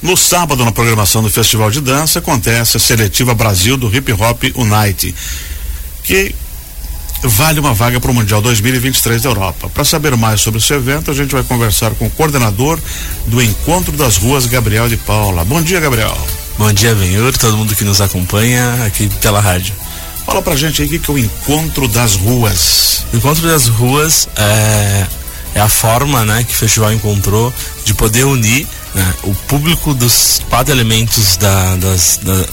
No sábado, na programação do Festival de Dança, acontece a seletiva Brasil do Hip Hop Unite, que vale uma vaga para o Mundial 2023 da Europa. Para saber mais sobre esse evento, a gente vai conversar com o coordenador do Encontro das Ruas, Gabriel de Paula. Bom dia, Gabriel. Bom dia, Benhur, todo mundo que nos acompanha aqui pela rádio. Fala pra gente aí o que é o Encontro das Ruas. O Encontro das Ruas é, é a forma né, que o festival encontrou de poder unir né, o público dos quatro elementos da, das, da,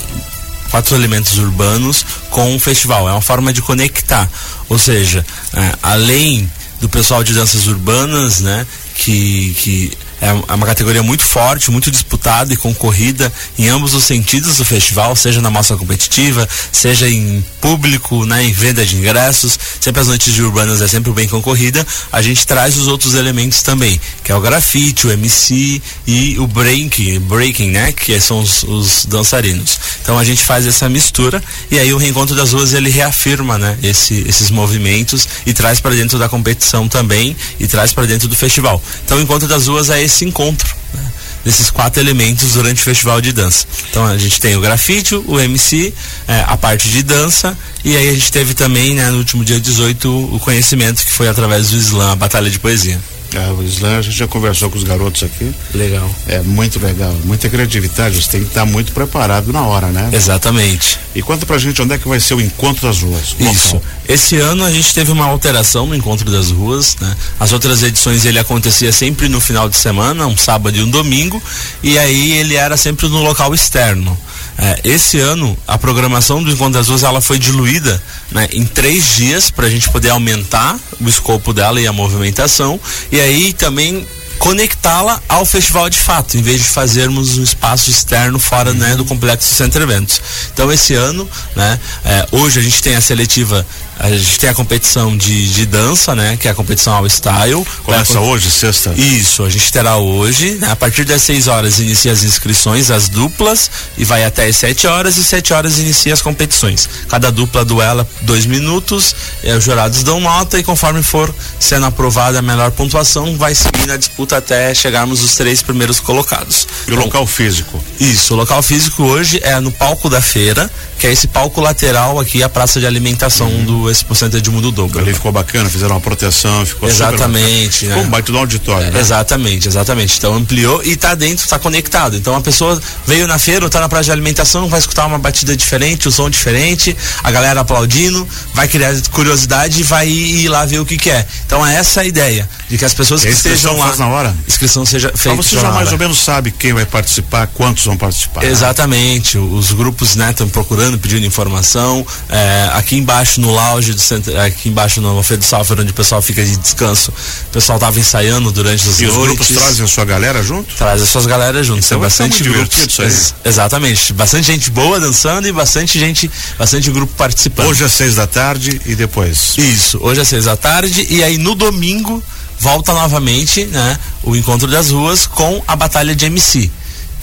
quatro elementos urbanos com o festival. É uma forma de conectar. Ou seja, é, além do pessoal de danças urbanas, né, que, que é, é uma categoria muito forte, muito disputada e concorrida em ambos os sentidos do festival, seja na mostra competitiva, seja em público, né, em venda de ingressos. Sempre as noites de urbanas é sempre bem concorrida. A gente traz os outros elementos também, que é o grafite, o MC e o breaking, breaking, né, que são os, os dançarinos. Então a gente faz essa mistura e aí o reencontro das ruas ele reafirma, né, esse, esses movimentos e traz para dentro da competição também e traz para dentro do festival. Então o encontro das ruas é esse encontro né, desses quatro elementos durante o festival de dança. Então a gente tem o grafite, o MC, é, a parte de dança e aí a gente teve também, né, no último dia 18, o conhecimento que foi através do slam, a batalha de poesia. É, o slam a gente já conversou com os garotos aqui. Legal. É muito legal, muita criatividade, você tem que estar muito preparado na hora, né? Exatamente. E conta pra gente onde é que vai ser o encontro das ruas. Isso. Esse ano a gente teve uma alteração no encontro das ruas, né? As outras edições ele acontecia sempre no final de semana, um sábado e um domingo, e aí ele era sempre no local externo. É, esse ano a programação do Encontro das Ruas ela foi diluída né, em três dias para a gente poder aumentar o escopo dela e a movimentação e aí também conectá-la ao festival de fato, em vez de fazermos um espaço externo fora né, do complexo Centro Eventos. Então esse ano, né, é, hoje a gente tem a seletiva a gente tem a competição de, de dança, né? Que é a competição ao style. Começa hoje, sexta? Isso, a gente terá hoje. Né, a partir das 6 horas inicia as inscrições, as duplas, e vai até as 7 horas, e 7 horas inicia as competições. Cada dupla duela dois minutos, os jurados dão nota, e conforme for sendo aprovada a melhor pontuação, vai seguir na disputa até chegarmos os três primeiros colocados. E o local físico? Isso, o local físico hoje é no palco da feira, que é esse palco lateral aqui, a praça de alimentação uhum. do Expo Center de Mundo Dobro. Ali ficou bacana, fizeram uma proteção, ficou Exatamente. Né? Ficou um baita do auditório, é, né? Exatamente, exatamente. Então ampliou e está dentro, está conectado. Então a pessoa veio na feira, está na praça de alimentação, vai escutar uma batida diferente, o um som diferente, a galera aplaudindo, vai criar curiosidade e vai ir, lá ver o que, que é. Então é essa a ideia, de que as pessoas que estejam lá. na hora? Inscrição seja feita. Mas você já mais ou menos sabe quem vai participar, quantos vão participar. Exatamente. Os grupos, né, estão procurando, pedindo informação. É, aqui embaixo no do centro, aqui embaixo no Feira do Software, onde o pessoal fica de descanso, o pessoal estava ensaiando durante as e noites. os grupos trazem a sua galera junto? Traz as suas galera junto. Então, Tem bastante grupos. Isso aí. Ex exatamente. Bastante gente boa dançando e bastante gente, bastante grupo participando. Hoje às seis da tarde e depois. Isso, hoje às seis da tarde e aí no domingo volta novamente, né, o encontro das ruas com a batalha de MC.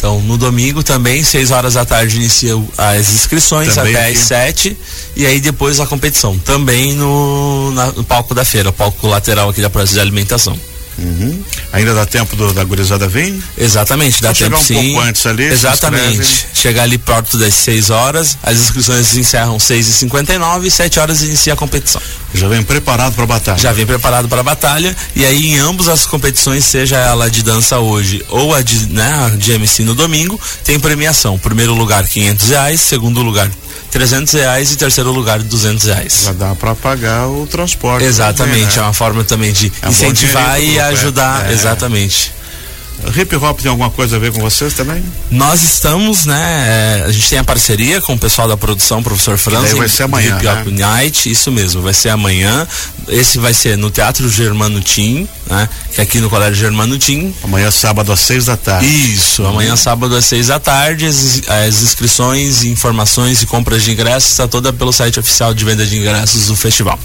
Então, no domingo também, 6 horas da tarde, inicia as inscrições também até aqui. às 7 e aí depois a competição. Também no, na, no palco da feira, palco lateral aqui da praça de alimentação. Uhum. Ainda dá tempo do, da gurizada vir? Exatamente, dá tempo um sim. pouco antes ali. Exatamente. Chegar ali perto das 6 horas, as inscrições encerram 6 e 59 e 7 horas inicia a competição. Já vem preparado para a batalha? Já vem preparado para a batalha e aí em ambas as competições, seja ela de dança hoje ou a de, né, de MC no domingo, tem premiação. Primeiro lugar 500 reais, segundo lugar 300 reais e terceiro lugar 200 reais. Já dá para pagar o transporte. Exatamente, também, né? é uma forma também de é incentivar e ajudar. É. Exatamente. Hip Hop tem alguma coisa a ver com vocês também? Nós estamos, né? É, a gente tem a parceria com o pessoal da produção, professor Franz. Vai ser amanhã. Hip Hop né? Night, isso mesmo, vai ser amanhã. Esse vai ser no Teatro Germano Tim, né? Que é aqui no Colégio Germano Tim. Amanhã sábado às seis da tarde. Isso, amanhã sábado às seis da tarde. As, as inscrições, informações e compras de ingressos está toda pelo site oficial de venda de ingressos do festival.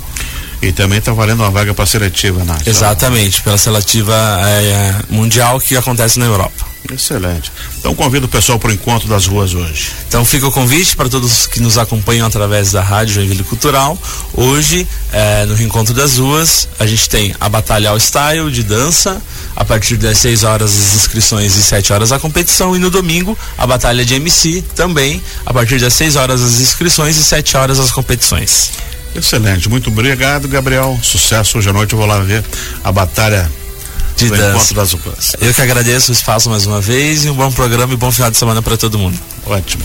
E também está valendo uma vaga para seletiva, Nath. Exatamente, pela seletiva é, mundial que acontece na Europa. Excelente. Então convido o pessoal para o encontro das ruas hoje. Então fica o convite para todos que nos acompanham através da Rádio Joinville Cultural. Hoje, eh, no Reencontro das Ruas, a gente tem a Batalha All Style de dança, a partir das 6 horas as inscrições e 7 horas a competição. E no domingo, a Batalha de MC também, a partir das 6 horas as inscrições e 7 horas as competições. Excelente, muito obrigado, Gabriel. Sucesso hoje à noite. Eu vou lá ver a batalha de do dança. encontro das ruas. Eu que agradeço o espaço mais uma vez e um bom programa e bom final de semana para todo mundo. Ótimo.